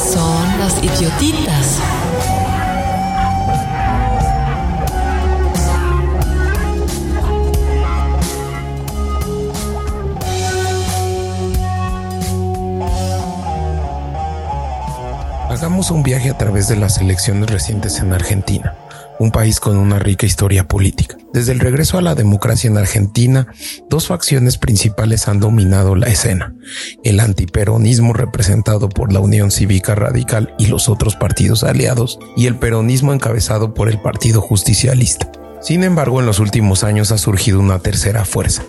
son las idiotitas. Hagamos un viaje a través de las elecciones recientes en Argentina un país con una rica historia política. Desde el regreso a la democracia en Argentina, dos facciones principales han dominado la escena. El antiperonismo representado por la Unión Cívica Radical y los otros partidos aliados, y el peronismo encabezado por el Partido Justicialista. Sin embargo, en los últimos años ha surgido una tercera fuerza,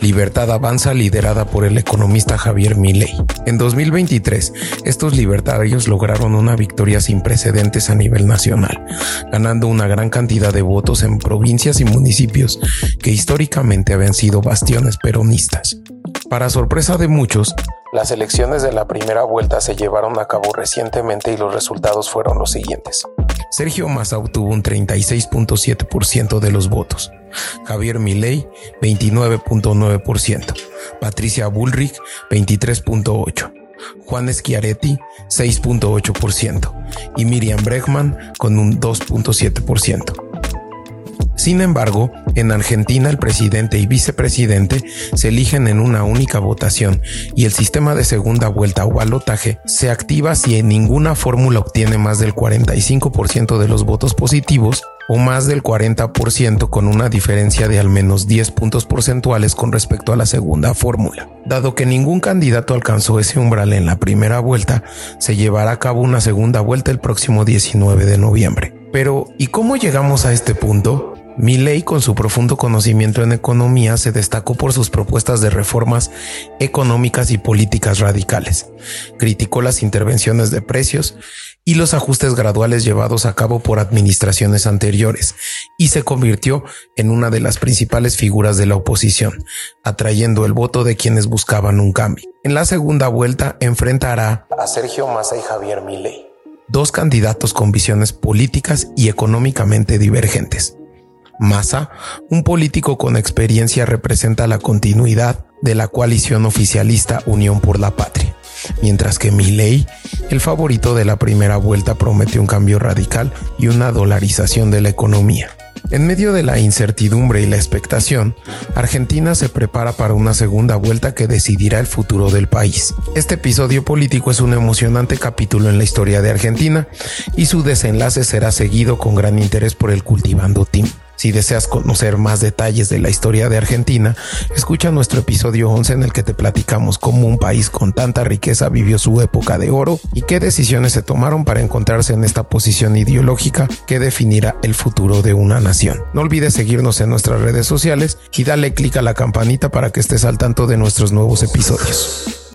Libertad Avanza, liderada por el economista Javier Milei. En 2023, estos libertarios lograron una victoria sin precedentes a nivel nacional, ganando una gran cantidad de votos en provincias y municipios que históricamente habían sido bastiones peronistas. Para sorpresa de muchos, las elecciones de la primera vuelta se llevaron a cabo recientemente y los resultados fueron los siguientes. Sergio Massa obtuvo un 36.7% de los votos, Javier Milei 29.9%, Patricia Bullrich 23.8%, Juan Schiaretti 6.8% y Miriam Bregman con un 2.7%. Sin embargo, en Argentina el presidente y vicepresidente se eligen en una única votación y el sistema de segunda vuelta o balotaje se activa si en ninguna fórmula obtiene más del 45% de los votos positivos o más del 40% con una diferencia de al menos 10 puntos porcentuales con respecto a la segunda fórmula. Dado que ningún candidato alcanzó ese umbral en la primera vuelta, se llevará a cabo una segunda vuelta el próximo 19 de noviembre. Pero, ¿y cómo llegamos a este punto? Milley, con su profundo conocimiento en economía, se destacó por sus propuestas de reformas económicas y políticas radicales. Criticó las intervenciones de precios y los ajustes graduales llevados a cabo por administraciones anteriores y se convirtió en una de las principales figuras de la oposición, atrayendo el voto de quienes buscaban un cambio. En la segunda vuelta enfrentará a Sergio Massa y Javier Milley, dos candidatos con visiones políticas y económicamente divergentes. Massa, un político con experiencia, representa la continuidad de la coalición oficialista Unión por la Patria, mientras que Milley, el favorito de la primera vuelta, promete un cambio radical y una dolarización de la economía. En medio de la incertidumbre y la expectación, Argentina se prepara para una segunda vuelta que decidirá el futuro del país. Este episodio político es un emocionante capítulo en la historia de Argentina y su desenlace será seguido con gran interés por el Cultivando Team. Si deseas conocer más detalles de la historia de Argentina, escucha nuestro episodio 11 en el que te platicamos cómo un país con tanta riqueza vivió su época de oro y qué decisiones se tomaron para encontrarse en esta posición ideológica que definirá el futuro de una nación. No olvides seguirnos en nuestras redes sociales y dale clic a la campanita para que estés al tanto de nuestros nuevos episodios.